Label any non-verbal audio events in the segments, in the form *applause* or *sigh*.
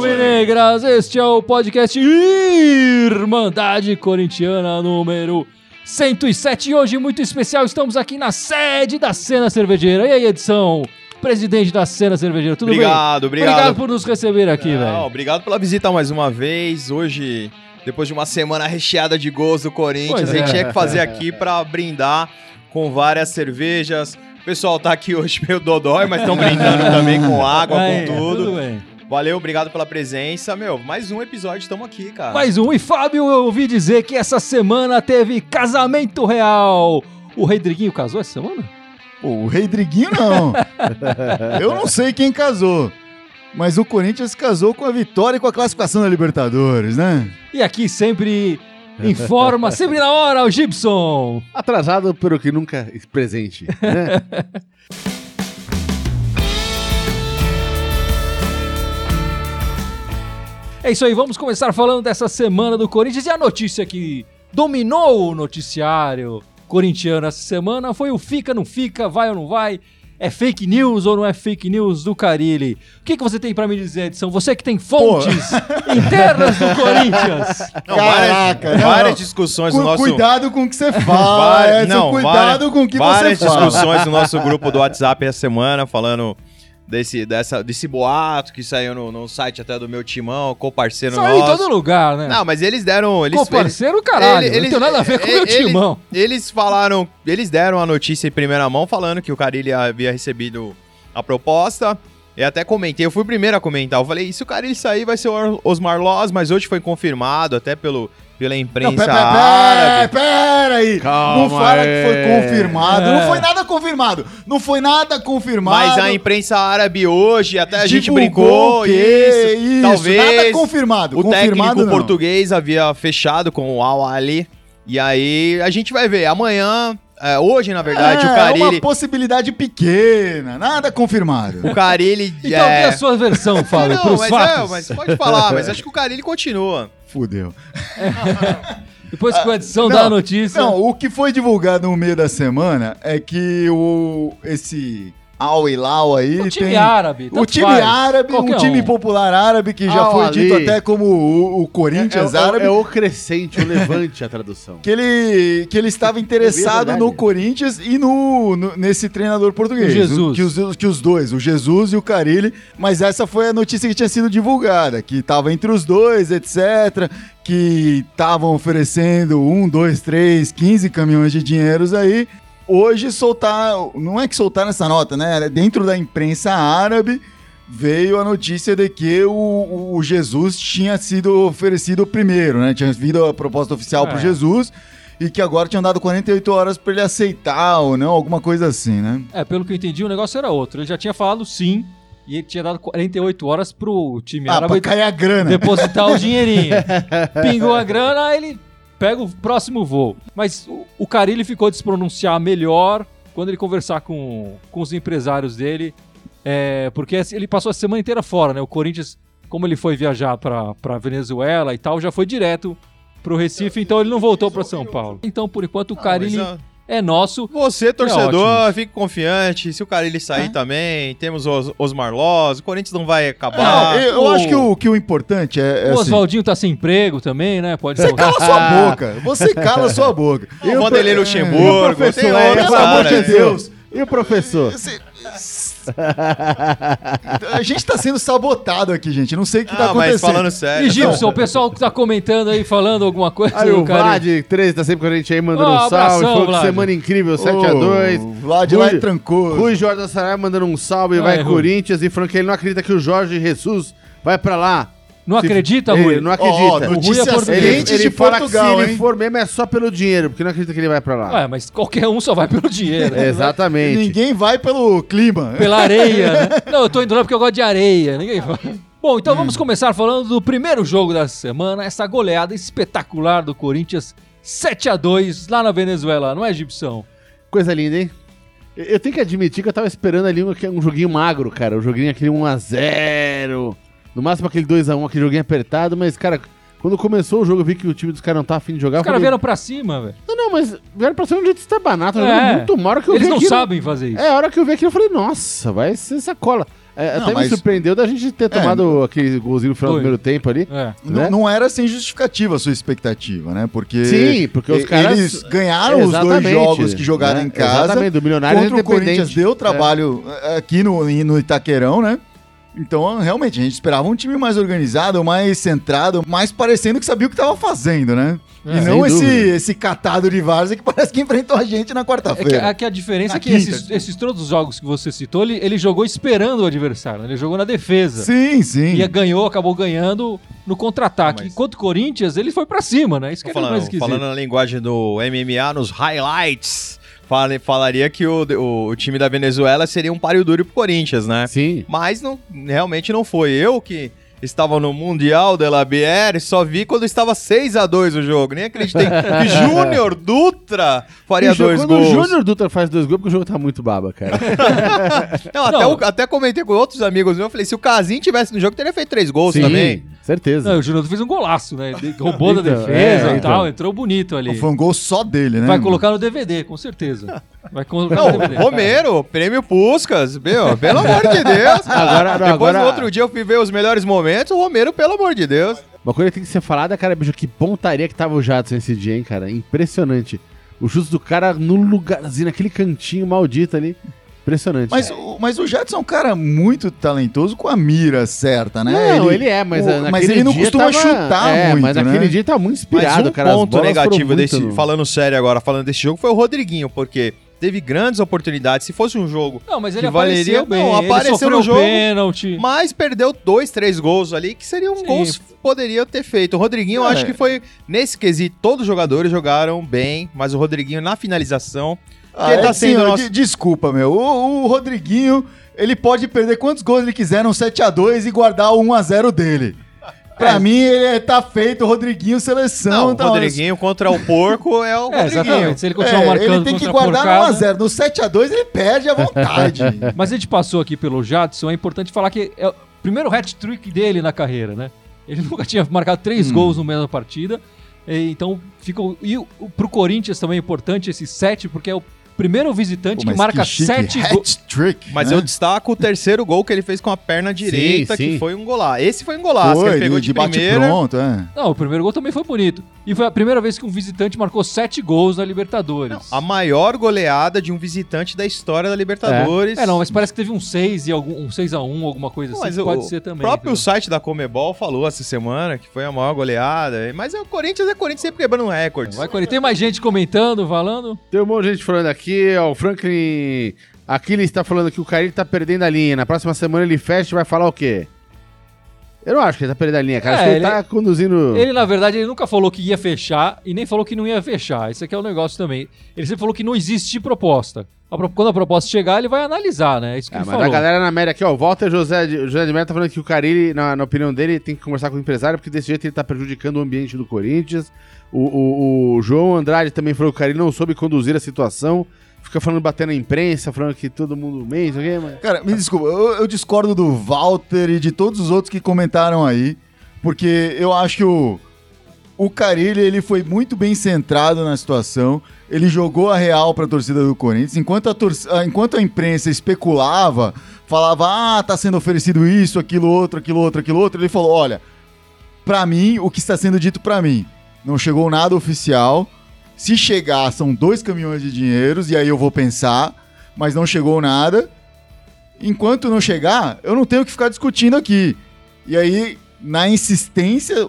Alvinegras, este é o podcast Irmandade Corintiana número 107. E hoje, muito especial, estamos aqui na sede da Cena Cervejeira. E aí, edição? Presidente da Cena Cervejeira, tudo Obrigado, bem? obrigado. Obrigado por nos receber aqui, velho. obrigado pela visita mais uma vez. Hoje, depois de uma semana recheada de gols do Corinthians, Pois a gente é. tinha que fazer aqui pra brindar com várias cervejas. O pessoal tá aqui hoje *laughs* meio dodói, mas estão brindando também com água, Aí, com tudo. bem. Valeu, obrigado pela presença. Meu, mais um episódio, estamos aqui, cara. Mais um. E Fábio, eu ouvi dizer que essa semana teve casamento real. O Rodriguinho casou essa semana? Pô, o Rei Driguinho não. *laughs* Eu não sei quem casou. Mas o Corinthians casou com a vitória e com a classificação da Libertadores, né? E aqui sempre informa, *laughs* sempre na hora, o Gibson. Atrasado pelo que nunca presente, né? *laughs* É isso aí, vamos começar falando dessa semana do Corinthians e a notícia que dominou o noticiário corintiano essa semana foi o fica, não fica, vai ou não vai, é fake news ou não é fake news do Carilli. O que, que você tem pra me dizer, Edson? Você que tem fontes *laughs* internas do Corinthians. Não, Caraca, várias, não, várias não. discussões Cu- no nosso... Cuidado com o que você fala. Várias- Edson, não, cuidado várias- com o que várias você fala. discussões no nosso grupo do WhatsApp essa semana, falando desse, dessa, desse boato que saiu no, no site até do meu timão, co-parceiro Saiu em nosso. todo lugar, né? Não, mas eles deram... Eles, Pô, parceiro, caralho, ele- não tem nada a ver com o meu timão. Eles falaram, eles deram a notícia em primeira mão falando que o Carilli havia recebido a proposta. Eu até comentei, eu fui o primeiro a comentar. Eu falei, se o Carilli sair vai ser o Osmar Loz, mas hoje foi confirmado até pelo, pela imprensa Não, pera, árabe. pera, pera aí. Calma não fala aí. que foi confirmado. É. Não foi nada confirmado. Não foi nada confirmado. Mas a imprensa árabe hoje, até a gente Divulgou brincou, que- isso, isso, talvez nada confirmado. o confirmado técnico não. português havia fechado com o Al Ali. E aí a gente vai ver. Amanhã, é, hoje na verdade, é, o É Carilli... uma possibilidade pequena. Nada confirmado. O Carilli... *laughs* Então, é... a sua versão, Fábio, Não, mas, fatos. é, mas pode falar, *laughs* mas acho que o Carilli continua. Fudeu. *laughs* Depois que o Edson dá a notícia... Não, o que foi divulgado no meio da semana é que o esse Al Hilal aí o time tem árabe, o time faz. árabe, um time um. popular árabe que já Al foi dito até como o, o É, Corinthians é- árabe. é o crescente, o levante a tradução. Que ele, que ele estava interessado verdade. no Corinthians e no, no- nesse treinador português. O Jesus. O- que, os, que os dois, o Jesus e o Carilli. Mas essa foi a notícia que tinha sido divulgada, que estava entre os dois, etc. Que estavam oferecendo um, dois, três, 15 caminhões de dinheiros aí. Hoje soltar, não é que soltaram essa nota, né? Dentro da imprensa árabe veio a notícia de que o, o Jesus tinha sido oferecido primeiro, né? Tinha vindo a proposta oficial É. pro Jesus e que agora tinham dado 48 horas para ele aceitar ou não, alguma coisa assim, né? É, pelo que eu entendi, o negócio era outro. Ele já tinha falado sim e ele tinha dado 48 horas pro time Ah, árabe pra cair a grana. depositar o dinheirinho. *laughs* Pingou a grana, aí ele pega o próximo voo. Mas o, o Carilli ficou de se pronunciar melhor quando ele conversar com, com os empresários dele, é, porque ele passou a semana inteira fora, né? O Corinthians, como ele foi viajar pra, pra Venezuela e tal, já foi direto pro Recife, então ele não voltou pra São Paulo. Então, por enquanto, o Carilli Mas, ó, é nosso. Você, torcedor, ótimo. fique confiante. Se o Carilli sair É. também, temos os Osmar Loz, o Corinthians não vai Não, acabar. eu, eu o- acho que o, que o importante é, é o assim, Oswaldinho tá sem emprego também, né? Pode Você cala sua boca. Você cala sua boca. *laughs* o Vanderlei é, Luxemburgo, tem é, outros pelo amor de Deus. E o professor? Você- *laughs* A gente tá sendo sabotado aqui, gente. Não sei o que tá Ah, mas acontecendo. falando sério. E o pessoal que tá comentando aí, falando alguma coisa Aí o Carilli. Vlad 13 tá sempre com a gente aí, mandando Ó, um salve. abração, Foi Vlad. semana incrível, Ô, 7x2. O Vlad lá é trancoso. Rui Jordan Sarai mandando um salve, Ah, vai é, Rui. Corinthians. E falando que ele não acredita que o Jorge Jesus vai pra lá. Não Se- acredita, ele Rui? Não Ó, acredita. notícias é português. ele quentes ele de fala Portugal, que se ele hein? for mesmo é só pelo dinheiro, porque não acredita que ele vai pra lá. Ué, mas qualquer um só vai pelo dinheiro. né? *laughs* Exatamente. Ninguém vai pelo clima. Pela areia, né? *laughs* Não, eu tô indo lá porque eu gosto de areia. Ninguém vai. Bom, então vamos começar falando do primeiro jogo da semana, essa goleada espetacular do Corinthians 7 a 2 lá na Venezuela, não é, Gibson? Coisa linda, hein? Eu- Eu tenho que admitir que eu tava esperando ali um, um joguinho magro, cara. Um joguinho aquele 1x0. No máximo aquele 2x1, aquele joguinho apertado, mas, cara, quando começou o jogo, eu vi que o time dos caras não tá afim de jogar. Os caras falei, vieram pra cima, velho. Não, não, mas vieram pra cima de um jeito estabanato, É. jogando muito mal. Que eu Eles vi não aquilo- sabem fazer isso. É, a hora que eu vi aquilo, eu falei, nossa, vai ser sacola. É, Não, até me mas- surpreendeu da gente ter tomado aquele golzinho no final do primeiro tempo ali. É. Não, né? não era sem justificativa a sua expectativa, né? Porque, Sim, porque os caras- eles ganharam os dois jogos que jogaram né? em casa. Exatamente, do Milionário contra o Corinthians Independente. deu trabalho eh, aqui no, no Itaquerão, né? Então, realmente, a gente esperava um time mais organizado, mais centrado, mais parecendo que sabia o que estava fazendo, né? É, e não esse, dúvida. esse catado de várzea que *laughs* parece que enfrentou a gente na É que, quarta-feira. é que a diferença Na é que quinta, esses, esses todos os jogos que você citou, ele, ele jogou esperando o adversário, né? ele jogou na defesa. Sim, sim. E ganhou, acabou ganhando no contra-ataque. Mas- Enquanto o Corinthians, ele foi pra cima, né? Isso que é mais esquisito. falando na linguagem do MMA, nos highlights, fale- falaria que o, o, o time da Venezuela seria um páreo duro pro Corinthians, né? Sim. Mas não, realmente não foi. Eu que estava no Mundial de la BR, só vi quando estava 6 a 2 o jogo. Nem acreditei que *laughs* Júnior Dutra faria Bicho, dois quando gols. o Júnior Dutra faz dois gols, porque o jogo tá muito baba, cara. *laughs* Não, até, Não. o- até comentei com outros amigos meus, eu falei, se o Casim tivesse no jogo, teria feito três gols Sim, também. Certeza. Não, o Júnior fez um golaço, né? Roubou da Então, defesa é, e então. tal, entrou bonito ali. Foi um gol só dele, né? Vai colocar no DVD, com certeza. Vai colocar no Não, DVD. Romero, prêmio Puscas, meu, pelo amor de Deus. *laughs* Agora- não, Depois agora- no outro dia eu fui ver os melhores momentos, o Romero, pelo amor de Deus. Uma coisa que tem que ser falada, cara, bicho, que pontaria que tava o Jadson esse dia, hein, cara. Impressionante. O chute do cara no lugarzinho, naquele cantinho maldito ali. Impressionante. Mas, o- mas o Jadson é um cara muito talentoso com a mira certa, né? Não, ele, é, mas, o- mas ele não dia costuma tava- chutar é, muito, mas né? naquele dia ele tava muito Mas inspirado, um cara. ponto negativo desse, no- falando sério agora, falando desse jogo, foi o Rodriguinho, porque teve grandes oportunidades. Se fosse um jogo, Não, mas ele que valeria- apareceu bem. não, ele apareceu sofreu no jogo. pênalti. mas perdeu dois, três gols ali, que seriam Sim. gols que poderia ter feito. O Rodriguinho, eu É. acho que foi, nesse quesito, todos os jogadores jogaram bem, mas o Rodriguinho na finalização, Ah, Quem é tá sendo sim, nosso- de- Desculpa, meu. O, o Rodriguinho, ele pode perder quantos gols ele quiser no 7x2 e guardar o 1x0 dele. Pra mim, ele tá feito, o Rodriguinho seleção. não, o então, Rodriguinho contra o porco é o *laughs* É, Rodriguinho. exatamente. Se ele É, continuar marcando ele tem que guardar no 1x0. No 7x2 ele perde à *laughs* vontade. Mas a gente passou aqui pelo Jadson, é importante falar que é o primeiro hat-trick dele na carreira, né? Ele *laughs* nunca tinha marcado Hum. três gols no mesma partida. Então, fica. E pro Corinthians também é importante esse sete, porque é o primeiro visitante Pô, que marca chique, sete gols. Mas né? eu destaco o terceiro gol que ele fez com a perna direita, sim. que foi um golaço. Esse foi um golaço, que Foi, ele pegou de, de, primeira. pronto, é. Não, o primeiro gol também foi bonito. E foi a primeira vez que um visitante marcou sete gols na Libertadores. A maior goleada de um visitante da história da Libertadores. É, não, mas parece que teve um 6 e algum um 6 a 1 alguma coisa assim. Mas que o, pode o ser também. próprio entendeu? site da Comebol falou essa semana que foi a maior goleada. Mas é o Corinthians é Corinthians sempre quebrando recordes. Vai, Corinthians. Tem mais gente comentando, falando. Tem um monte de gente falando aqui, ó, o Franklin Aquiles tá falando que o Carilli tá perdendo a linha. Na próxima semana ele fecha e vai falar o quê? Eu não acho que ele tá perdendo a linha, cara. É, acho que ele, ele- tá conduzindo... Ele, na verdade, ele nunca falou que ia fechar e nem falou que não ia fechar. Esse aqui é o negócio também. Ele sempre falou que não existe proposta. Quando a proposta chegar, ele vai analisar, né? É isso que Ah, ele mas falou. a galera na média aqui, ó, o Walter José de, José de Mello tá falando que o Carilli, na, na opinião dele, tem que conversar com o empresário, porque desse jeito ele tá prejudicando o ambiente do Corinthians. O, o- o João Andrade também falou que o Carilli não soube conduzir a situação. Fica falando, batendo na imprensa, falando que todo mundo mês, quê, mas... Cara, me desculpa, eu, eu discordo do Walter e de todos os outros que comentaram aí, porque eu acho que o, o Carilli, ele foi muito bem centrado na situação, ele jogou a real pra torcida do Corinthians, enquanto a, torci- ah, enquanto a imprensa especulava, falava, ah, tá sendo oferecido isso, aquilo outro, aquilo outro, aquilo outro, ele falou, olha, pra mim, o que está sendo dito pra mim, não chegou nada oficial, se chegar, são dois caminhões de dinheiros, e aí eu vou pensar, mas não chegou nada. Enquanto não chegar, eu não tenho que ficar discutindo aqui. E aí, na insistência,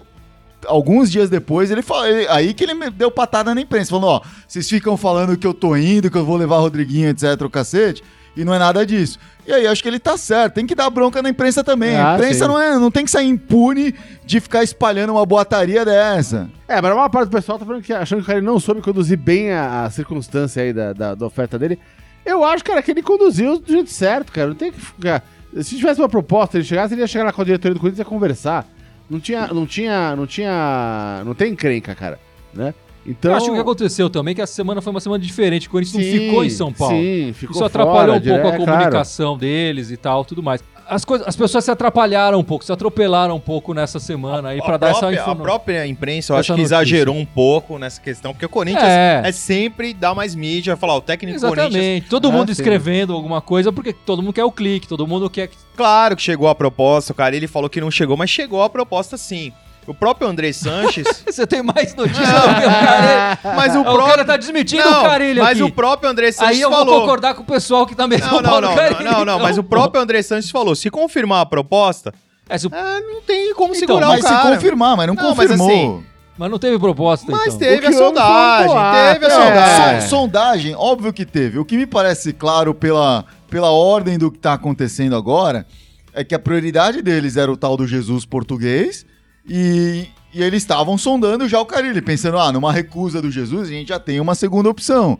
alguns dias depois, ele falou. aí que ele me deu patada na imprensa, falando: ó, vocês ficam falando que eu tô indo, que eu vou levar Rodriguinho, etc, o cacete. E não é nada disso. E aí, acho que ele tá certo. Tem que dar bronca na imprensa também. Ah, a imprensa sim. não, é, não tem que sair impune de ficar espalhando uma boataria dessa. É, mas a maior parte do pessoal tá falando que achando que o Carilli não soube conduzir bem a, a circunstância aí da, da, da oferta dele. Eu acho, cara, que ele conduziu do jeito certo, cara. Não tem que ficar... Se tivesse uma proposta, ele chegasse, ele ia chegar lá com a diretoria do Corinthians e ia conversar. Não tinha, não tinha, não tinha, não tem encrenca, cara, né? Então... Eu acho que o que aconteceu também é que essa semana foi uma semana diferente. O Corinthians não ficou em São Paulo. Sim, ficou Isso atrapalhou fora, um pouco dire- a é, claro. comunicação deles e tal, tudo mais. as, coisas, as pessoas se atrapalharam um pouco, se atropelaram um pouco nessa semana aí A pra dar essa própria- A informação. própria imprensa, eu essa acho que notícia. exagerou um pouco nessa questão, porque o Corinthians É. é, sempre dar mais mídia, falar, o técnico do Corinthians, Exatamente. Todo Ah, mundo sim. escrevendo alguma coisa, porque todo mundo quer o clique, todo mundo quer. que- claro que chegou a proposta, o cara ele falou que não chegou, mas chegou a proposta sim. O próprio André Sanches, *laughs* Você tem mais notícias do que o cara. mas o O próprio... cara tá desmentindo não, o Carilho mas aqui. o próprio André Sanches Aí eu vou falou... concordar com o pessoal que tá metendo Não, o não, não, no não, Carilho. não, não, mas o então, próprio André Sanches falou, se confirmar a proposta, É, se o- ah, não tem como Então, segurar Mas o se cara. confirmar, mas não, Não, mas confirmou. assim, Mas não teve proposta, Mas então. teve O a sondagem, teve a é. sondagem. So- sondagem, óbvio que teve. O que me parece claro pela, pela ordem do que tá acontecendo agora é que a prioridade deles era o tal do Jesus português e, e eles estavam sondando já o Carilli, pensando, ah, numa recusa do Jesus a gente já tem uma segunda opção.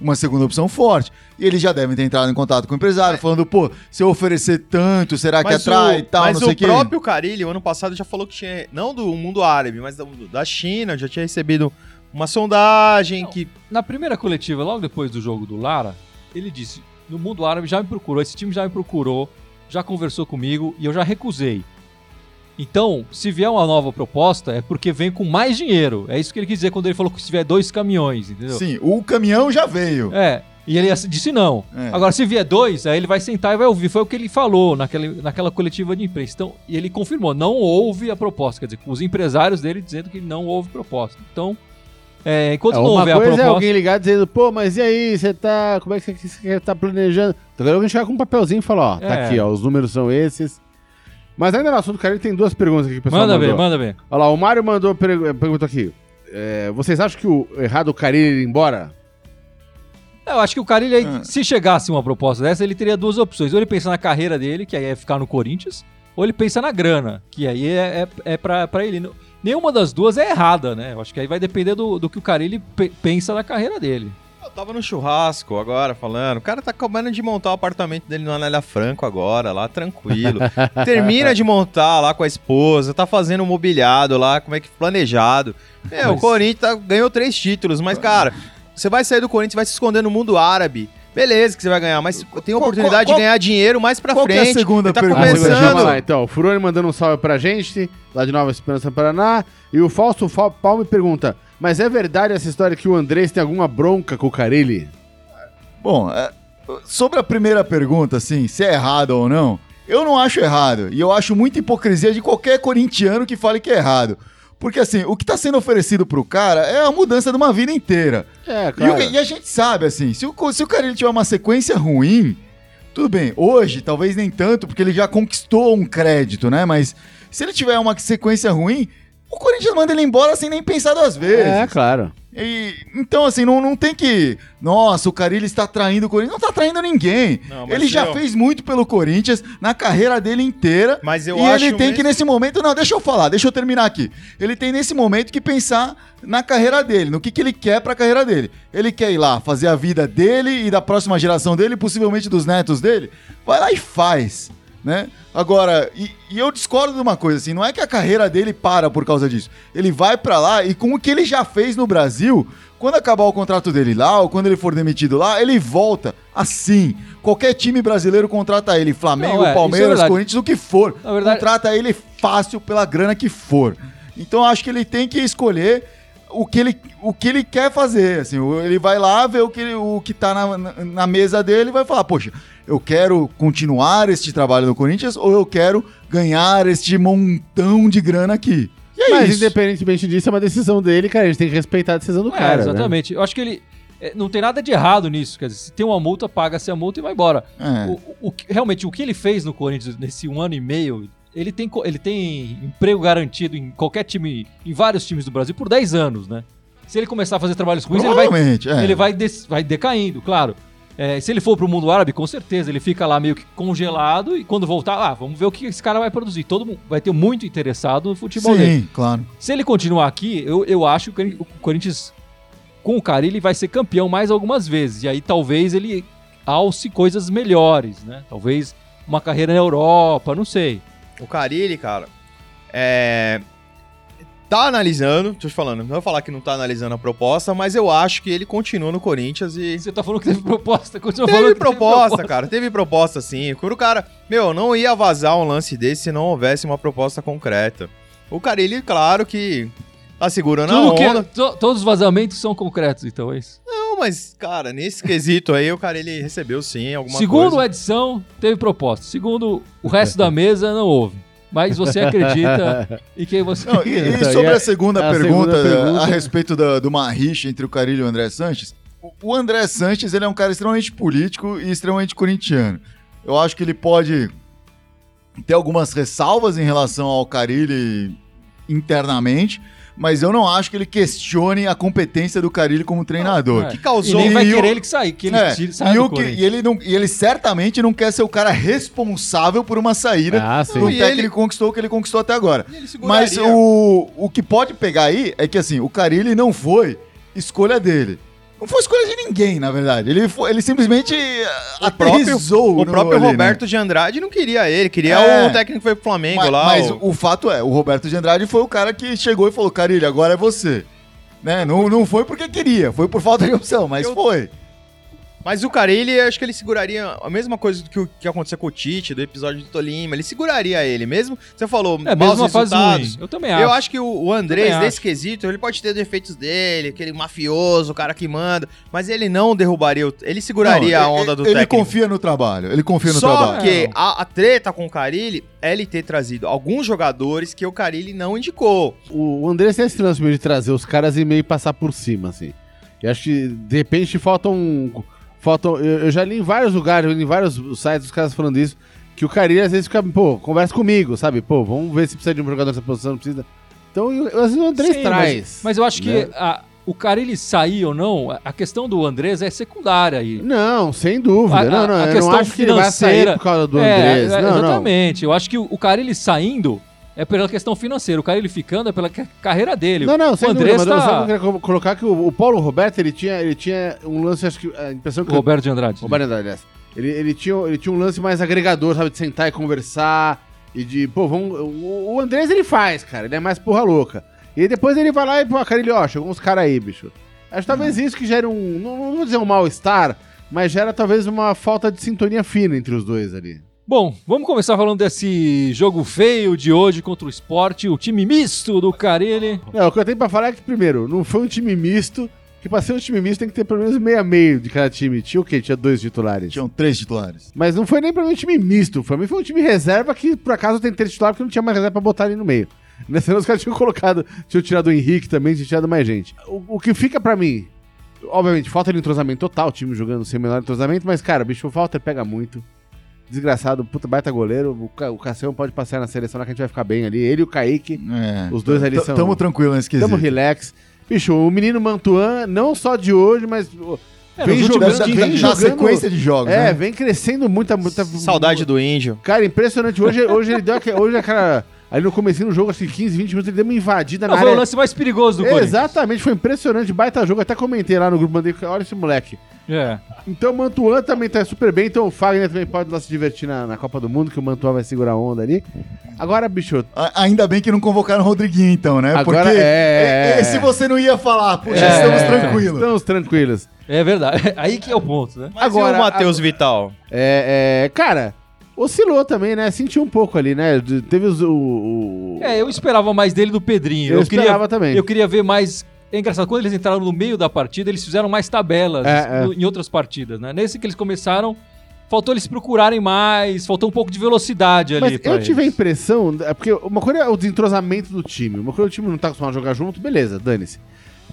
Uma segunda opção forte. E eles já devem ter entrado em contato com o empresário, falando, pô, se eu oferecer tanto, será que Mas atrai o, e tal, mas não sei o o quê. próprio Carilli, o ano passado, já falou que tinha, não do mundo árabe, mas da, da China, já tinha recebido uma sondagem que... Na primeira coletiva, logo depois do jogo do Lara, ele disse: no mundo árabe já me procurou, esse time já me procurou, já conversou comigo e eu já recusei. Então, se vier uma nova proposta, é porque vem com mais dinheiro. É isso que ele quis dizer quando ele falou que se vier dois caminhões, entendeu? Sim, o caminhão já veio. É. E ele disse não. É. Agora, se vier dois, aí ele vai sentar e vai ouvir. Foi o que ele falou naquela, naquela coletiva de imprensa. Então, e ele confirmou, não houve a proposta. Quer dizer, com os empresários dele dizendo que não houve proposta. Então, é, enquanto É, não houver a coisa proposta. é alguém ligar dizendo, pô, mas e aí, você tá. Como é que você, você tá planejando? Então agora alguém chegar com um papelzinho e falar, ó, tá É. aqui, ó, os números são esses. Mas ainda no assunto, cara, ele tem duas perguntas aqui que o pessoal Manda ver, manda ver. Olha lá, o Mário mandou per pergunta aqui. É, vocês acham que o errado o Carilli ir embora? Eu acho que o Carilli, aí, Ah. se chegasse uma proposta dessa, ele teria duas opções. Ou ele pensa na carreira dele, que aí é ficar no Corinthians, ou ele pensa na grana, que aí é, é, é pra, pra ele. Nenhuma das duas é errada, né? Eu acho que aí vai depender do, do que o Carilli pe- pensa na carreira dele. Eu tava no churrasco agora, falando, o cara tá acabando de montar o apartamento dele no Anélia Franco agora, lá tranquilo. *laughs* Termina de montar lá com a esposa, tá fazendo o mobiliado lá, como é que planejado. É, o Mas- Corinthians tá- ganhou três títulos, mas cara, você vai sair do Corinthians, vai se esconder no mundo árabe. Beleza que você vai ganhar, mas tem a Qual- oportunidade qual- de ganhar dinheiro mais pra qual que é a frente. segunda tá pergunta? Começando. lá, então. O Furoni mandando um salve pra gente, lá de Nova Esperança, Paraná. E o Fausto Fa- Palme pergunta: Mas é verdade essa história que o Andrés tem alguma bronca com o Carilli? Bom, é, sobre a primeira pergunta, assim, se é errado ou não, eu não acho errado. E eu acho muita hipocrisia de qualquer corintiano que fale que é errado. Porque, assim, o que tá sendo oferecido pro cara é a mudança de uma vida inteira. É, E, o- e a gente sabe, assim, se o, se o cara ele tiver uma sequência ruim, tudo bem. Hoje, talvez nem tanto, porque ele já conquistou um crédito, né? Mas se ele tiver uma sequência ruim, o Corinthians manda ele embora sem nem pensar duas vezes. É, claro. E, então, assim, não, não tem que. Nossa, o Carilli está traindo o Corinthians. Não está traindo ninguém. Não, ele já eu- fez muito pelo Corinthians na carreira dele inteira. Mas eu e acho ele tem mesmo- que, nesse momento. Não, deixa eu falar, deixa eu terminar aqui. Ele tem, nesse momento, que pensar na carreira dele, no que, que ele quer para a carreira dele. Ele quer ir lá fazer a vida dele e da próxima geração dele, possivelmente dos netos dele. Vai lá e faz. Né? Agora, e, e eu discordo de uma coisa, assim, não é que a carreira dele para por causa disso. Ele vai pra lá e com o que ele já fez no Brasil, quando acabar o contrato dele lá, ou quando ele for demitido lá, ele volta assim. Qualquer time brasileiro contrata ele, Flamengo, Não, é, é Palmeiras, verdade. Corinthians, o que for. Verdade- Contrata ele fácil pela grana que for. Então acho que ele tem que escolher o que ele, o que ele quer fazer. Assim, o- ele vai lá ver o que, ele- o que tá na, na, mesa dele e vai falar, poxa, eu quero continuar este trabalho no Corinthians ou eu quero ganhar este montão de grana aqui. E é Mas isso. independentemente disso, é uma decisão dele, cara. A gente tem que respeitar a decisão do É, cara. né? exatamente. Eu acho que ele. é, não tem nada de errado nisso. Quer dizer, se tem uma multa, paga-se a multa e vai embora. É. O, o que- realmente, o que ele fez no Corinthians nesse um ano e meio, ele tem, ele tem emprego garantido em qualquer time, em vários times do Brasil, por 10 anos, né? Se ele começar a fazer trabalhos ruins, ele vai, é. ele vai, des- vai decaindo, claro. É, se ele for pro mundo árabe, com certeza, ele fica lá meio que congelado e quando voltar, ah, vamos ver o que esse cara vai produzir. Todo mundo vai ter muito interessado no futebol dele. Sim, claro. Se ele continuar aqui, eu, eu acho que o Corinthians, com o cara, ele vai ser campeão mais algumas vezes. E aí talvez ele alce coisas melhores, né? Talvez uma carreira na Europa, não sei. O Carilli, cara, é... tá analisando, tô te falando, não vou falar que não tá analisando a proposta, mas eu acho que ele continua no Corinthians e. Você tá falando que teve proposta, *laughs* continua Teve falando que proposta, cara, teve proposta sim. Quando o cara, meu, não ia vazar um lance desse se não houvesse uma proposta concreta. O Carilli, claro que tá segurando Tudo a que onda. é, to- todos os vazamentos são concretos, então é isso. Não, mas, cara, nesse quesito aí, o Carilli recebeu sim alguma Segundo coisa. a edição, teve proposta. Segundo o resto da mesa, não houve. Mas você acredita *laughs* em quem você Não, e, e sobre e a- segunda a pergunta, segunda pergunta- a respeito da, de uma rixa entre o Carilho e o André Sanches, o- o André Sanches ele é um cara extremamente político e extremamente corintiano. Eu acho que ele pode ter algumas ressalvas em relação ao Carilli internamente, mas eu não acho que ele questione a competência do Carilli como treinador. É. Que E causou nem vai E o- querer ele que sair, que ele É, tire, saia e, o que- e ele não, e ele certamente não quer ser o cara responsável por uma saída Ah, do E técnico ele- que conquistou o que ele conquistou até agora. E ele. Mas o, o que pode pegar aí é que assim, o Carilli não foi escolha dele. Não foi escolha de ninguém, na verdade. Ele, foi, ele simplesmente O próprio, aterrizou o próprio ali, né? Roberto de Andrade não queria ele, queria É. o técnico que foi pro Flamengo Mas, lá. mas o- o fato é, o Roberto de Andrade foi o cara que chegou e falou: Carilli, agora é você. Né? Não, não foi porque queria, foi por falta de opção, mas Eu- foi. Mas o Carilli, acho que ele seguraria a mesma coisa do que, o- que aconteceu com o Tite, do episódio do Tolima. Ele seguraria ele, mesmo. Você falou, É maus mesmo uma fase resultados. Eu também acho. Eu acho que o, o Andrés, nesse quesito, ele pode ter defeitos dele, aquele mafioso, o cara que manda, mas ele não derrubaria, o, ele seguraria Não, a onda ele, do Ele técnico. confia no trabalho, ele confia no Só trabalho. que Não. a, a treta com o Carilli é ele ter trazido alguns jogadores que o Carilli não indicou. O André tem esse lance de trazer os caras e meio passar por cima, assim. E acho que, de repente, faltam. Faltam eu, eu já li em vários lugares, em vários sites, os caras falando isso, que o Carilli às vezes fica, pô, conversa comigo, sabe? Pô, vamos ver se precisa de um jogador nessa posição, não precisa. Então, eu, às vezes o André Sim, traz. Mas, mas eu acho que né? a- o cara ele sair ou não, a- questão do Andrés é secundária aí. Não, sem dúvida. A- não, não, a eu questão não acho que ele vai sair por causa do É, Andrés. é, não, não. exatamente. Eu acho que o, o cara ele saindo é pela questão financeira. O cara ele ficando é pela ca- carreira dele. Não, não, sem o dúvida, Andrés mas eu só tá... queria co- colocar que o, o Paulo Roberto, ele tinha, ele tinha um lance, acho que a impressão que... Roberto de Andrade. Roberto Andrade, aliás. Ele, ele, tinha, ele tinha um lance mais agregador, sabe? De sentar e conversar e de, pô, vamos... O, o Andrés, ele faz, cara. Ele é mais porra louca. E aí depois ele vai lá e, pô, cara, ele, ó, chegou uns caras aí, bicho. Acho talvez isso que gera um, não, não vou dizer um mal-estar, mas gera talvez uma falta de sintonia fina entre os dois ali. Bom, vamos começar falando desse jogo feio de hoje contra o esporte, o time misto do Carilli. Não, o que eu tenho pra falar é que, primeiro, não foi um time misto, que pra ser um time misto tem que ter pelo menos meia meio de cada time. Tinha o quê? Tinha dois titulares. Tinham três titulares. Mas não foi nem pra mim um time misto, pra mim foi um time reserva que, por acaso, tem três titulares porque não tinha mais reserva pra botar ali no meio. *laughs* Nesse ano os caras tinham colocado, tinham tirado o Henrique também, tinham tirado mais gente. O, o que fica pra mim, obviamente, falta de entrosamento total, o time jogando sem o menor entrosamento, mas, cara, bicho, o Walter pega muito. Desgraçado, puta baita goleiro. O, Ca- o Cassião pode passar na seleção lá que a gente vai ficar bem ali. Ele e o Kaique, É. os dois ali são. Tamo tranquilo nesse quesito. Tamo relax. Bicho, o menino Mantuan, não só de hoje, mas. É, vem jogando, da, vem da jogando. sequência de jogos, É, né? vem crescendo muita. muita Saudade do índio. Cara, impressionante. Hoje, hoje ele deu hoje aquela. Ali no começo do jogo, acho que 15, 20 minutos, ele deu uma invadida Não, na foi o área. lance mais perigoso do Corinthians. Exatamente, foi impressionante, baita jogo. Até comentei lá no grupo, mandei, olha esse moleque. É. Então o Mantuan também tá super bem, então o Fagner também pode lá se divertir na, na Copa do Mundo, que o Mantuan vai segurar a onda ali. Agora, bicho, A- Ainda bem que não convocaram o Rodriguinho, então, né? Agora Porque é- e- e se você não ia falar, puxa, É. estamos tranquilos. estamos tranquilos. É verdade. *laughs* Aí que é o ponto, né? Mas Agora, e o Matheus Vital? É, é, cara, oscilou também, né? Sentiu um pouco ali, né? Teve os, o, o- É, eu esperava mais dele do Pedrinho. Eu queria, esperava também. Eu queria ver mais. É engraçado, quando eles entraram no meio da partida, eles fizeram mais tabelas É, é. em outras partidas, né? Nesse que eles começaram, faltou eles procurarem mais, faltou um pouco de velocidade ali. Mas eu tive a eles. impressão, é porque uma coisa é o desentrosamento do time, uma coisa é o time não tá acostumado a jogar junto, beleza, dane-se.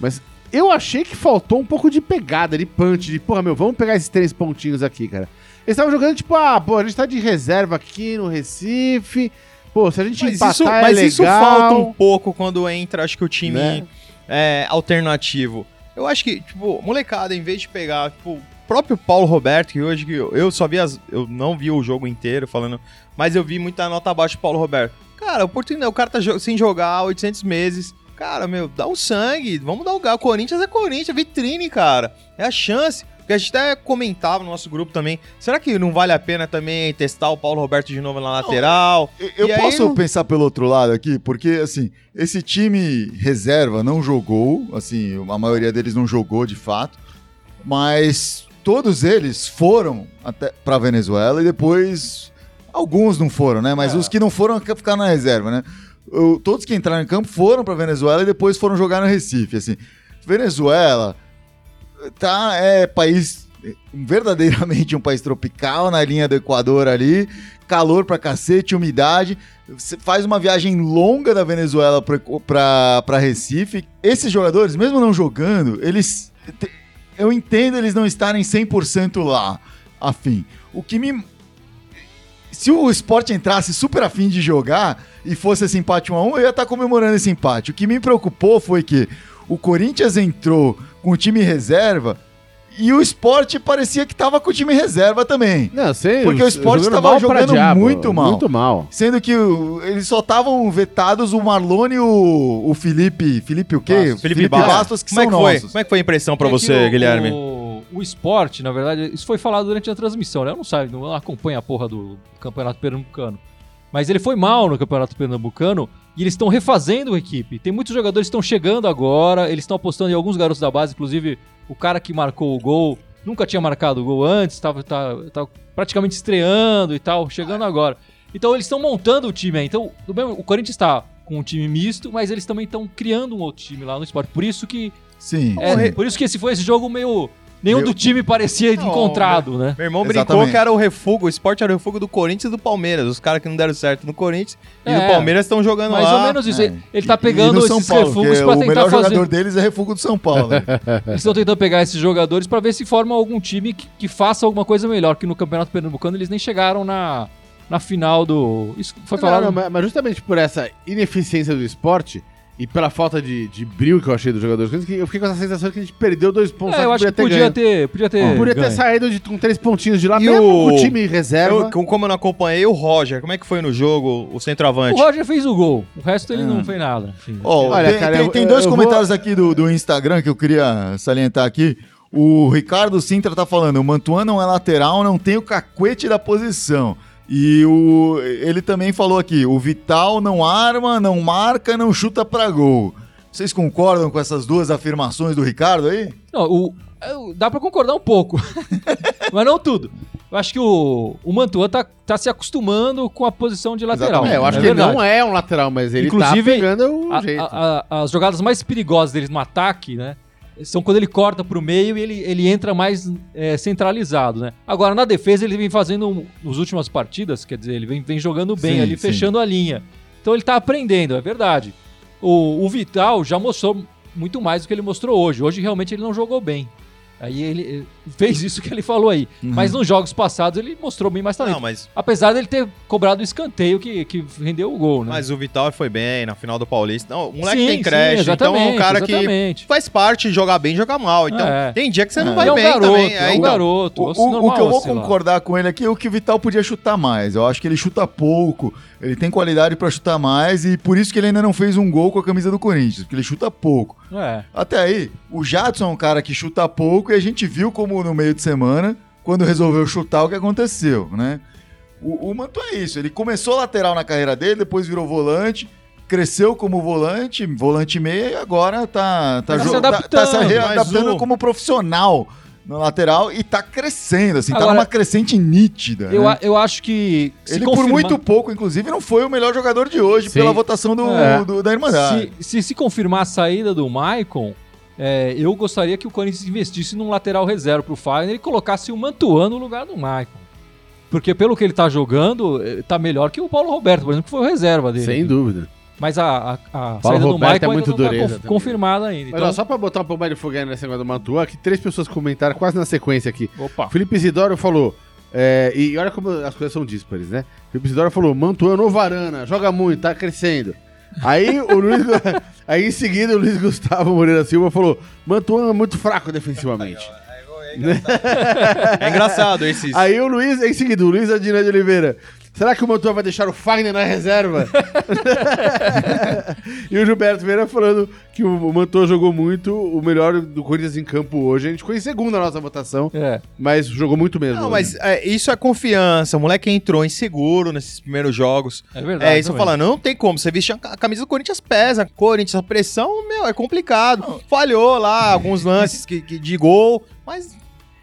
Mas eu achei que faltou um pouco de pegada, de punch, de porra, meu, vamos pegar esses três pontinhos aqui, cara. Eles estavam jogando tipo, ah, pô, a gente tá de reserva aqui no Recife, pô, se a gente Mas, empatar isso, é mas legal. isso falta um pouco quando entra, acho que o time Né? É, alternativo. Eu acho que, tipo, molecada, em vez de pegar, tipo, o próprio Paulo Roberto, que hoje que eu, só vi as. Eu não vi o jogo inteiro falando, mas eu vi muita nota abaixo do Paulo Roberto. Cara, oportunidade, o cara tá sem jogar há 800 meses. Cara, meu, dá um sangue, vamos dar o gás. Corinthians é Corinthians, é vitrine, cara. É a chance. Porque a gente até comentava no nosso grupo também, será que não vale a pena também testar o Paulo Roberto de novo na lateral? Eu- Eu posso não- pensar pelo outro lado aqui, porque assim, esse time reserva não jogou, assim, a maioria deles não jogou de fato, mas todos eles foram até para Venezuela e depois alguns não foram, né? Mas É. os que não foram ficaram na reserva, né? Eu- todos que entraram em campo foram para Venezuela e depois foram jogar no Recife, assim. Venezuela tá é país verdadeiramente um país tropical na linha do Equador ali, calor pra cacete, umidade. Você faz uma viagem longa da Venezuela pra, pra, pra Recife. Esses jogadores, mesmo não jogando, eles. Eu entendo eles não estarem 100% lá, afim. O que me. Se o esporte entrasse super afim de jogar e fosse esse empate 1x1, eu ia estar comemorando esse empate. O que me preocupou foi que o Corinthians entrou com o time reserva e o esporte parecia que tava com o time reserva também. Não, sei. Porque o Sport jogando tava mal jogando diabo, muito mal. Muito mal. Sendo que o- eles só estavam vetados o Marlone e o, o Felipe. Felipe o quê? Bastos. Felipe Bastos. que Como é são que foi? nossos. Como é que foi a impressão pra É que você, o- Guilherme? O, o esporte, na verdade, isso foi falado durante a transmissão, né? Eu não sei, não acompanho a porra do Campeonato Pernambucano. Mas ele foi mal no Campeonato Pernambucano e eles estão refazendo a equipe. Tem muitos jogadores que estão chegando agora, eles estão apostando em alguns garotos da base, inclusive o cara que marcou o gol nunca tinha marcado o gol antes, estava praticamente estreando e tal, chegando agora. Então eles estão montando o time aí. Então, bem, o Corinthians está com um time misto, mas eles também estão criando um outro time lá no esporte. Por isso que Sim. é, sim. por isso que esse foi esse jogo meio. Nenhum Meu- do time parecia Não, encontrado, né? Meu irmão brincou Exatamente. que era o refúgio, o esporte era o refúgio do Corinthians e do Palmeiras. Os caras que não deram certo no Corinthians e É, no Palmeiras estão jogando Mais lá. ou menos isso. É. Ele, tá E- e pegando esses Paulo, refugos pra o tentar melhor fazer. jogador deles é refúgio do São Paulo. né? *laughs* Eles estão tentando pegar esses jogadores pra ver se forma algum time que, que faça alguma coisa melhor. Que no Campeonato Pernambucano eles nem chegaram na, na final do. Isso foi Não, falado. não, mas justamente por essa ineficiência do esporte e pela falta de, de brilho que eu achei dos jogadores, que eu fiquei com essa sensação que a gente perdeu dois pontos. É, eu acho que podia ganho. ter, podia ter. Podia ter ganho. saído de, com três pontinhos de lá, E mesmo o- com o time reserva. Eu, com- como eu não acompanhei, o Roger, como é que foi no jogo, o O centroavante? Roger fez o gol. O resto ele Ah. não fez nada. Enfim, Ó, Olha, tem, cara, tem- eu- tem dois comentários aqui do, do Instagram que eu queria salientar aqui. O Ricardo Sintra tá falando: o Mantuan não é lateral, não tem o cacuete da posição. E o, ele também falou aqui: o Vital não arma, não marca, não chuta pra gol. Vocês concordam com essas duas afirmações do Ricardo aí? Não, o, é, o- dá pra concordar um pouco, *laughs* mas não tudo. Eu acho que o, o Mantua tá, tá se acostumando com a posição de lateral. É, eu acho É que ele não é um lateral, mas ele Inclusive, tá pegando o A- jeito. a- a- as jogadas mais perigosas deles no ataque, né? São quando ele corta pro meio e ele, ele entra mais é, centralizado, né? Agora, na defesa, ele vem fazendo, nas últimas partidas, quer dizer, ele vem, vem jogando bem Sim, ali, sim. fechando a linha. Então ele tá aprendendo, é verdade. O, o Vital já mostrou muito mais do que ele mostrou hoje. Hoje, realmente, ele não jogou bem. Aí ele fez isso que ele falou aí. Uhum. Mas nos jogos passados ele mostrou bem mais talento. Não, mas, Apesar dele ter cobrado o escanteio que, que rendeu o gol, né? mas o Vital foi bem na final do Paulista. Não, o moleque Sim, tem sim, crédito, então é um exatamente, cara que exatamente. faz parte de jogar bem, jogar mal. Então, É. tem dia que você não É. vai é um bem garoto, também. é um então, garoto. O, osso o- o normal, que eu vou sei lá. concordar com ele aqui é o que o Vital podia chutar mais. Eu acho que ele chuta pouco, ele tem qualidade pra chutar mais e por isso que ele ainda não fez um gol com a camisa do Corinthians, porque ele chuta pouco. É. Até aí, o Jadson é um cara que chuta pouco e a gente viu como no meio de semana, quando resolveu chutar, o que aconteceu, né? O, o Manto é isso, ele começou lateral na carreira dele, depois virou volante, cresceu como volante, volante meia e agora tá, tá, Tá se tá- tá se adaptando, readaptando o- como profissional na lateral e tá crescendo, assim, tá Agora, numa crescente nítida. Eu, né? a- eu acho que. Ele, confirmar- por muito pouco, inclusive, não foi o melhor jogador de hoje Sim. pela votação do, É. do- da Irmandade. Se, se se confirmar a saída do Maicon, é, eu gostaria que o Corinthians investisse num lateral reserva pro Fagner e colocasse o Mantuan no lugar do Maicon. Porque pelo que ele tá jogando, eh, tá melhor que o Paulo Roberto, por exemplo, que foi o reserva dele. Sem dúvida. Mas a, a, a Paulo saída do Roberto Maicon é ainda muito não tá dureza também. confirmada ainda. Mas Então, ó, só pra botar um pouco mais de fogueira nesse negócio do Mantua, que três pessoas comentaram quase na sequência aqui. opa. O Felipe Isidoro falou. é, e olha como as coisas são díspares, né? O Felipe Isidoro falou: Mantua é novo Varana, joga muito, tá crescendo. Aí o Luiz. *laughs* aí em seguida o Luiz Gustavo Moreira Silva falou: Mantua é muito fraco defensivamente. *laughs* É engraçado esses. Aí o Luiz, em seguida, o Luiz Adina de Oliveira. Será que o Mantua vai deixar o Fagner na reserva? *laughs* e o Gilberto Vieira falando que o Mantua jogou muito, o melhor do Corinthians em campo hoje. A gente ficou em segundo na nossa votação, É. mas jogou muito mesmo. Não, hoje. mas é, isso é confiança. O moleque entrou inseguro nesses primeiros jogos. É verdade. É isso também. falando, não tem como. Você vestir a camisa do Corinthians pesa. Corinthians, a pressão, meu, é complicado. Falhou lá alguns lances que, que- de gol, mas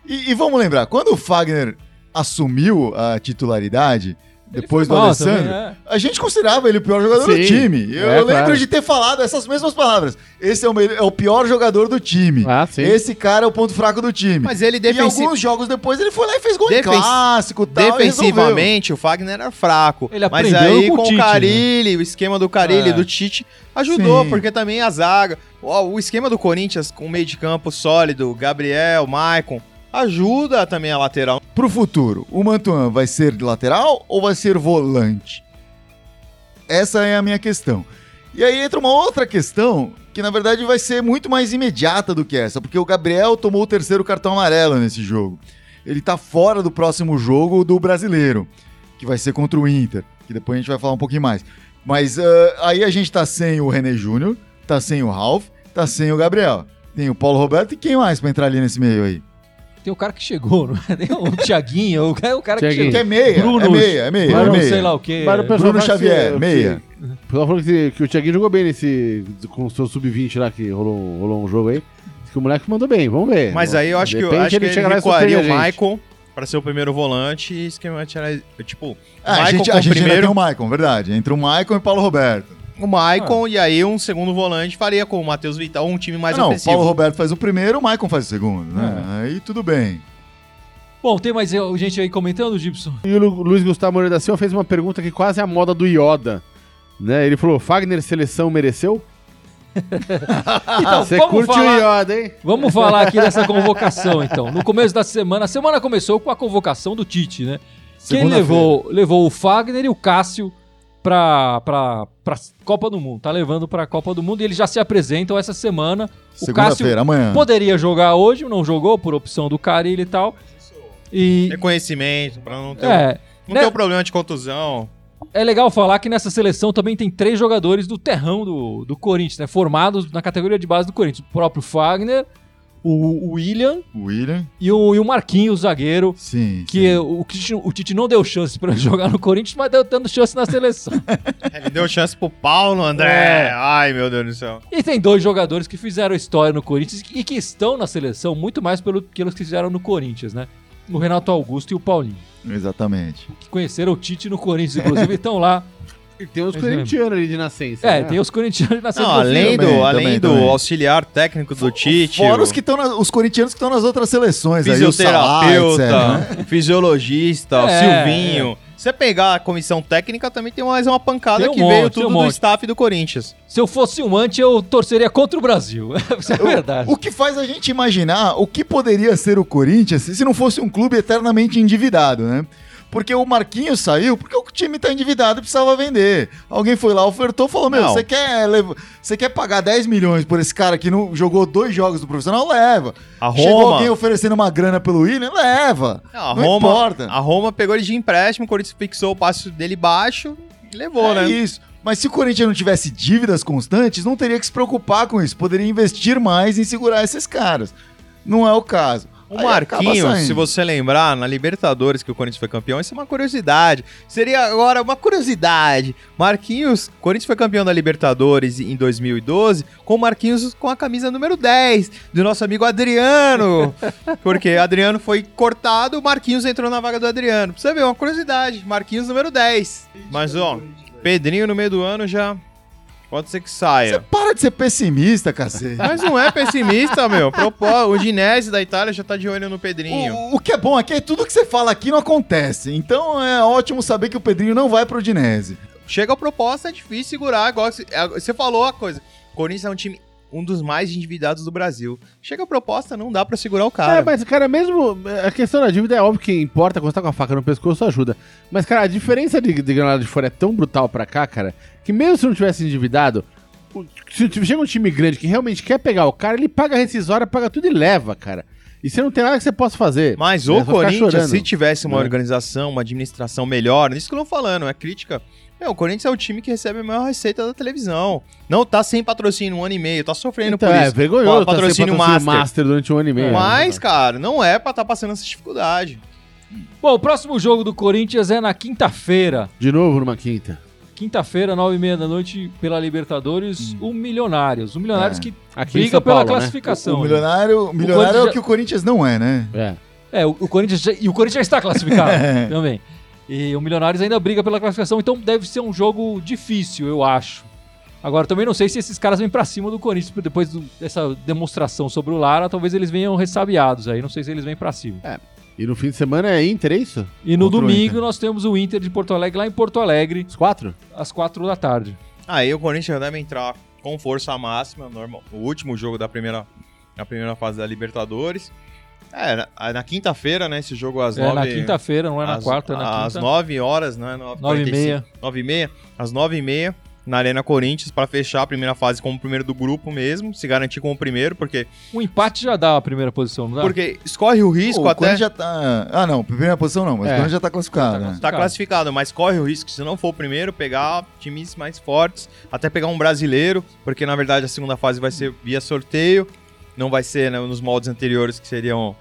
E, e vamos lembrar, quando o Fagner assumiu a titularidade, depois do Alessandro, é. a gente considerava ele o pior jogador do Sim, time. Eu, é, eu lembro claro. de ter falado essas mesmas palavras. Esse é o, melhor- é o pior jogador do time. Ah. Esse cara é o ponto fraco do time. Mas ele E defensi- alguns jogos depois ele foi lá e fez gol Defen- em clássico e tal. e defensivamente o Fagner era fraco. Ele mas aprendeu aí com o com o Tite, né? Carilli, o esquema do Carilli É. e do Tite ajudou, Sim. porque também a zaga. Ó, O esquema do Corinthians com meio de campo sólido, Gabriel, Maicon, ajuda também a lateral. Pro futuro, o Mantuan vai ser de lateral ou vai ser volante? Essa é a minha questão. E aí entra uma outra questão que na verdade vai ser muito mais imediata do que essa, porque o Gabriel tomou o terceiro cartão amarelo nesse jogo. Ele tá fora do próximo jogo do brasileiro, que vai ser contra o Inter, que depois a gente vai falar um pouquinho mais. Mas ah, aí a gente tá sem o René Júnior, tá sem o Ralf, tá sem o Gabriel. Tem o Paulo Roberto e quem mais pra entrar ali nesse meio aí? Tem o cara que chegou, não é nem o Thiaguinho, o cara, o cara que Thiaguinho. Que chegou. é meia, Bruno- é meia, é meia, é Bruno, meia. sei lá o quê. Mas o pessoal Bruno Xavier, ser- meia. O pessoal falou que, que o Thiaguinho jogou bem nesse. com o seu sub-20 lá, que rolou, rolou um jogo aí. Diz que o moleque mandou bem, vamos ver. Mas aí eu acho De que, eu acho que ele chega lá e recuaria o a. Maicon pra ser o primeiro volante e esquemamente era, tipo, Ah, a Maicon gente, a gente ainda primeiro, tem o Maicon, verdade. Entre o Maicon e o Paulo Roberto. O Maicon e aí um segundo volante faria com o Matheus Vital um time mais não, o ofensivo. Paulo Roberto faz o primeiro, o Maicon faz o segundo, né? Aí tudo bem. Bom, tem mais eh, gente aí comentando, Gibson? E o Lu- Luiz Gustavo Moreira da Silva fez uma pergunta que quase é a moda do Yoda. Né? Ele falou: Fagner seleção mereceu? *laughs* Então, Você vamos curte falar, o Yoda, hein? Vamos falar aqui dessa *laughs* convocação, então. No começo da semana, a semana começou com a convocação do Tite, né? Quem levou, levou o Fagner e o Cássio pra, pra, pra Copa do Mundo. Tá levando pra Copa do Mundo e eles já se apresentam essa semana. O Cássio Segunda-feira, amanhã. poderia jogar hoje, não jogou por opção do Carilli e tal. E Reconhecimento, pra não ter, é, não né? ter um problema de contusão. é legal falar que nessa seleção também tem três jogadores do terrão do, do Corinthians, né? Formados na categoria de base do Corinthians. O próprio Fagner, o, o William O William, e o, e o Marquinhos, zagueiro. sim. Que sim. o, Tite, o Tite não deu chance pra ele *laughs* jogar no Corinthians, mas deu dando chance na seleção. *laughs* Ele deu chance pro Paulo, André. É. Ai, meu Deus do céu. e tem dois jogadores que fizeram história no Corinthians e que estão na seleção muito mais pelo que eles fizeram no Corinthians, né? O Renato Augusto e o Paulinho. Exatamente. Que conheceram o Tite no Corinthians, inclusive, *laughs* estão lá. E tem os corintianos ali de nascença. É, né? tem os corintianos na Não, seleção. além do, também, além também, do também. auxiliar técnico do Tite, Fora o os, que estão na- os corintianos que estão nas outras seleções. Aí, o Salah, fisioterapeuta, etc, né? fisiologista, o É, Silvinho. Se você pegar a comissão técnica, também tem mais uma pancada um que monte, veio tudo um do monte. staff do Corinthians. Se eu fosse um anti, eu torceria contra o Brasil. *laughs* Isso é verdade. O que faz a gente imaginar o que poderia ser o Corinthians se não fosse um clube eternamente endividado, né? Porque o Marquinhos saiu porque o time tá endividado e precisava vender. Alguém foi lá, ofertou, falou: Meu, você quer, você quer pagar 10 milhões por esse cara que não jogou dois jogos do profissional? Leva. A Chegou Roma- alguém oferecendo uma grana pelo William? Leva. Não, a Não Roma, importa. A Roma pegou ele de empréstimo, o Corinthians fixou o passo dele baixo e levou, é né? isso. Mas se o Corinthians não tivesse dívidas constantes, não teria que se preocupar com isso. Poderia investir mais em segurar esses caras. Não é o caso. O Aí Marquinhos, se você lembrar, na Libertadores que o Corinthians foi campeão, isso é uma curiosidade. Seria agora uma curiosidade. Marquinhos, o Corinthians foi campeão da Libertadores em 2012 com o Marquinhos com a camisa número 10 do nosso amigo Adriano. *laughs* Porque Adriano foi cortado, o Marquinhos entrou na vaga do Adriano. Pra você ver, uma curiosidade. Marquinhos número 10. Mas, ó, Pedrinho no meio do ano já pode ser que Você saia. para de ser pessimista, cacete. Mas não é pessimista, meu. Propó- O Dinese da Itália já tá de olho no Pedrinho. O, o que é bom aqui é que tudo que você fala aqui não acontece. Então é ótimo saber que o Pedrinho não vai pro Udinese. Chega a proposta, é difícil segurar. Igual você, você falou a coisa. O Corinthians é um time, um dos mais endividados do Brasil. Chega a proposta, não dá pra segurar o cara. É, mas, cara, mesmo. A questão da dívida é óbvio que importa quando você tá com a faca no pescoço, ajuda. Mas, cara, a diferença de, de granada de fora é tão brutal pra cá, cara, que mesmo se não tivesse endividado, se chega um time grande que realmente quer pegar o cara, ele paga a rescisória, paga tudo e leva, cara. E você não tem nada que você possa fazer. Mas É, o Corinthians, se tivesse uma né? organização, uma administração melhor, nisso que eu não tô falando, é crítica. Meu, o Corinthians é o time que recebe a maior receita da televisão. Não tá sem patrocínio um ano e meio, tá sofrendo Então, por é isso. vergonhoso Ó, tá sem patrocínio master. durante um ano e meio. Mas, cara, não é pra estar passando essa dificuldade. Bom, o próximo jogo do Corinthians é na quinta-feira. De novo numa quinta. Quinta-feira, nove e meia da noite, pela Libertadores, o Milionários. O Milionários É. que Aqui briga São pela Paulo, né? classificação. O milionário, o milionário é Corinthians o que o Corinthians não é, né? É. É, o, o Corinthians já- e o Corinthians já está classificado *laughs* É. também. E o Milionários ainda briga pela classificação, então deve ser um jogo difícil, eu acho. Agora, também não sei se esses caras vêm pra cima do Corinthians depois do- dessa demonstração sobre o Lara, talvez eles venham ressabiados aí, não sei se eles vêm pra cima. E no fim de semana é Inter, é isso? E no Contra domingo Inter. nós temos o Inter de Porto Alegre lá em Porto Alegre, Os quatro? às quatro da tarde. Aí o Corinthians deve entrar com força máxima, normal. O último jogo da primeira, da primeira fase da Libertadores. É, na, na quinta-feira, né? Esse jogo às É nove... na quinta-feira, não é na às- quarta, é na Às quinta. nove horas, né? Nove, Nove e meia. Nove e meia. Às nove e meia, na Arena Corinthians, pra fechar a primeira fase como o primeiro do grupo mesmo, se garantir como o primeiro, porque, O empate já dá a primeira posição, não dá? porque escorre o risco Pô, o até... Já tá. Ah, não, primeira posição não, mas É. o Corinthians já tá classificado, Já tá né? Tá classificado, mas corre o risco, se não for o primeiro, pegar times mais fortes, até pegar um brasileiro, porque na verdade a segunda fase vai ser via sorteio, não vai ser né, nos moldes anteriores que seriam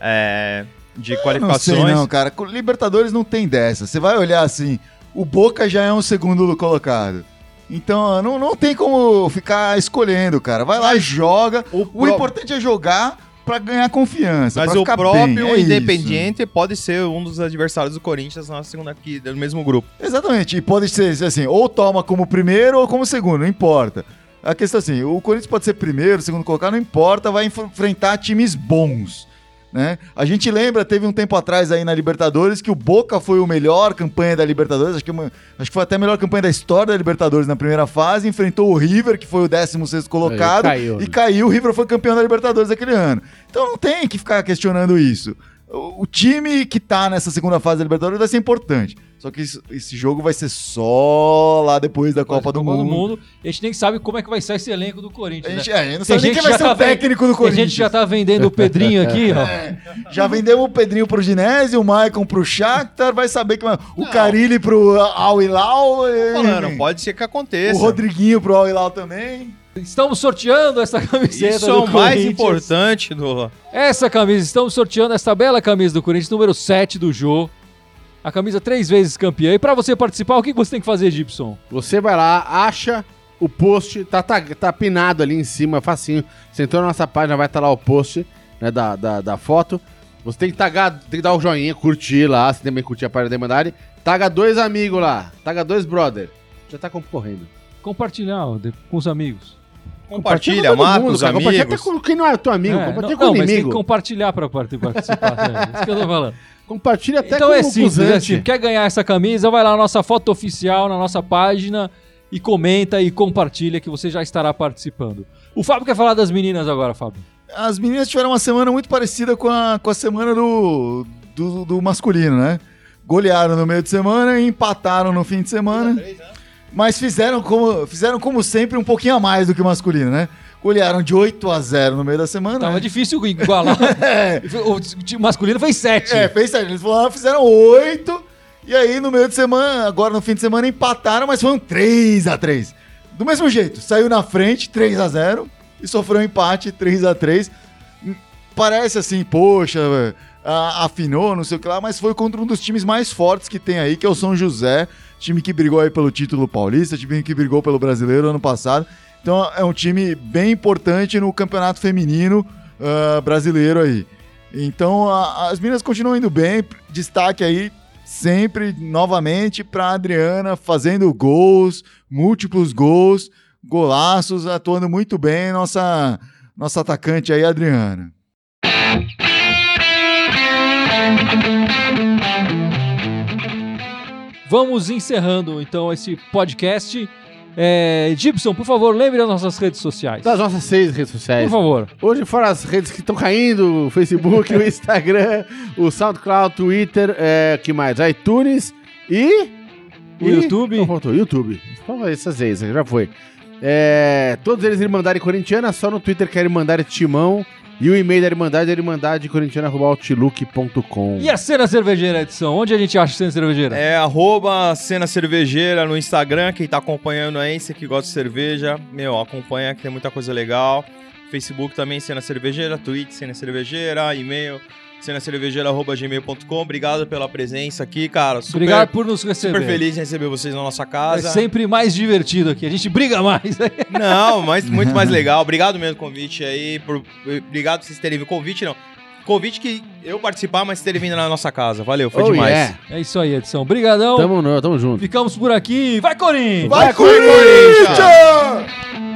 é, de Eu Não qualificações. sei não, cara. Com Libertadores não tem dessa. Você vai olhar assim, o Boca já é um segundo colocado. Então, não, não tem como ficar escolhendo, cara. Vai lá e joga. O, O importante é jogar pra ganhar confiança. mas o próprio bem, é isso. Independiente pode ser um dos adversários do Corinthians na segunda aqui, do mesmo grupo. Exatamente. E pode ser assim, ou toma como primeiro ou como segundo, não importa. A questão é assim, o Corinthians pode ser primeiro, segundo colocado, não importa, vai enf- enfrentar times bons. Né? A gente lembra, teve um tempo atrás aí na Libertadores que o Boca foi o melhor campanha da Libertadores, acho que, uma- acho que foi até a melhor campanha da história da Libertadores na primeira fase, enfrentou o River, que foi o 16º colocado, Aí caiu, e né? caiu, o River foi campeão da Libertadores aquele ano. Então não tem que ficar questionando isso. O, o time que tá nessa segunda fase da Libertadores vai ser importante. Só que isso- esse jogo vai ser só lá depois da Copa, do, mundo. A gente nem sabe como é que vai ser esse elenco do A Corinthians. gente, né? é, a gente não sabe nem quem vai ser tá o técnico do A Corinthians. gente já tá vendendo o Pedrinho aqui, ó. *laughs* É, já vendemos o Pedrinho pro Ginésio, o Maicon pro Shakhtar, vai saber que o Não. Carilli pro Al Hilal, e- Falando, pode ser que o aconteça. Rodriguinho pro Al Hilal também. Estamos sorteando essa camiseta Isso é do o mais Corinthians. importante do. Essa camisa, estamos sorteando essa bela camisa do Corinthians, número 7 do Jô. A camisa três vezes campeã. E pra você participar, o que você tem que fazer, Gibson? Você vai lá, acha o post, tá, tá, tá pinado ali em cima, facinho. Você entrou na nossa página, vai estar lá o post né, da, da, da foto. Você tem que tagar, tem que dar o joinha, curtir lá, você também curtir a página da Irmandade. Taga dois amigos lá, taga dois brother. Já tá concorrendo. Compartilhar ó, de- com os amigos. Compartilha, com todo marca mundo, os cara. Compartilha até amigos. com quem não é teu amigo, É, compartilha não, com o não, mas tem que inimigo. compartilhar pra part- participar. é isso que eu tô falando. Compartilha até então com é o simples, é Cusante. assim, quer ganhar essa camisa, vai lá na nossa foto oficial, na nossa página e comenta e compartilha que você já estará participando. O Fábio quer falar das meninas agora, Fábio. As meninas tiveram uma semana muito parecida com a, com a semana do, do, do masculino, né? Golearam no meio de semana e empataram no fim de semana. Mas fizeram como, fizeram como sempre um pouquinho a mais do que o masculino, né? Golearam de 8 a 0 no meio da semana. Tava né? difícil igualar. *laughs* É, *laughs* o time masculino fez 7. é, fez certo. Eles falaram, fizeram 8. E aí, no meio de semana, agora no fim de semana, empataram, mas foi um 3 a 3 Do mesmo jeito, saiu na frente, 3 a 0 e sofreu um empate, 3 a 3 Parece assim, poxa, afinou, não sei o que lá, mas foi contra um dos times mais fortes que tem aí, que é o São José, time que brigou aí pelo título paulista, time que brigou pelo brasileiro ano passado. Então é um time bem importante no campeonato feminino ah, brasileiro aí. Então a- as meninas continuam indo bem, destaque aí sempre novamente para Adriana fazendo gols, múltiplos gols, golaços, atuando muito bem nossa nossa atacante aí Adriana. Vamos encerrando então esse podcast. É, Gibson, por favor, lembre as nossas redes sociais. Das nossas seis redes sociais. Por favor. Hoje, fora as redes que estão caindo, o Facebook, o *laughs* Instagram, o SoundCloud, Twitter, é, que mais? iTunes e... O e- YouTube. Não, faltou, YouTube. Então, essas seis, já foi. É, todos eles Irmandade Corintiana, só no Twitter que é Irmandade Timão. E o e-mail da Irmandade é irmandadecorintiana.outlook.com. E a cena cervejeira, edição? Onde a gente acha a cena cervejeira? É arroba cena cervejeira no Instagram, quem tá acompanhando aí, você que gosta de cerveja, meu, acompanha que tem muita coisa legal. Facebook também, cena cervejeira, Twitter, cena cervejeira, e-mail, cenacervejeira.gmail.com. Obrigado pela presença aqui, cara. Super, Obrigado por nos receber. super feliz em receber vocês na nossa É casa. sempre mais divertido aqui. A gente briga mais. *laughs* Não, mas muito mais *laughs* legal. Obrigado mesmo pelo convite aí. Por, obrigado por vocês terem vindo. Convite não. Convite que eu participar, mas terem vindo na nossa casa. Valeu, foi Oh, demais. yeah. É isso aí, edição. Obrigadão. Tamo, tamo junto. Ficamos por aqui. Vai, Corinthians! Vai, Corinthians! Corinthians!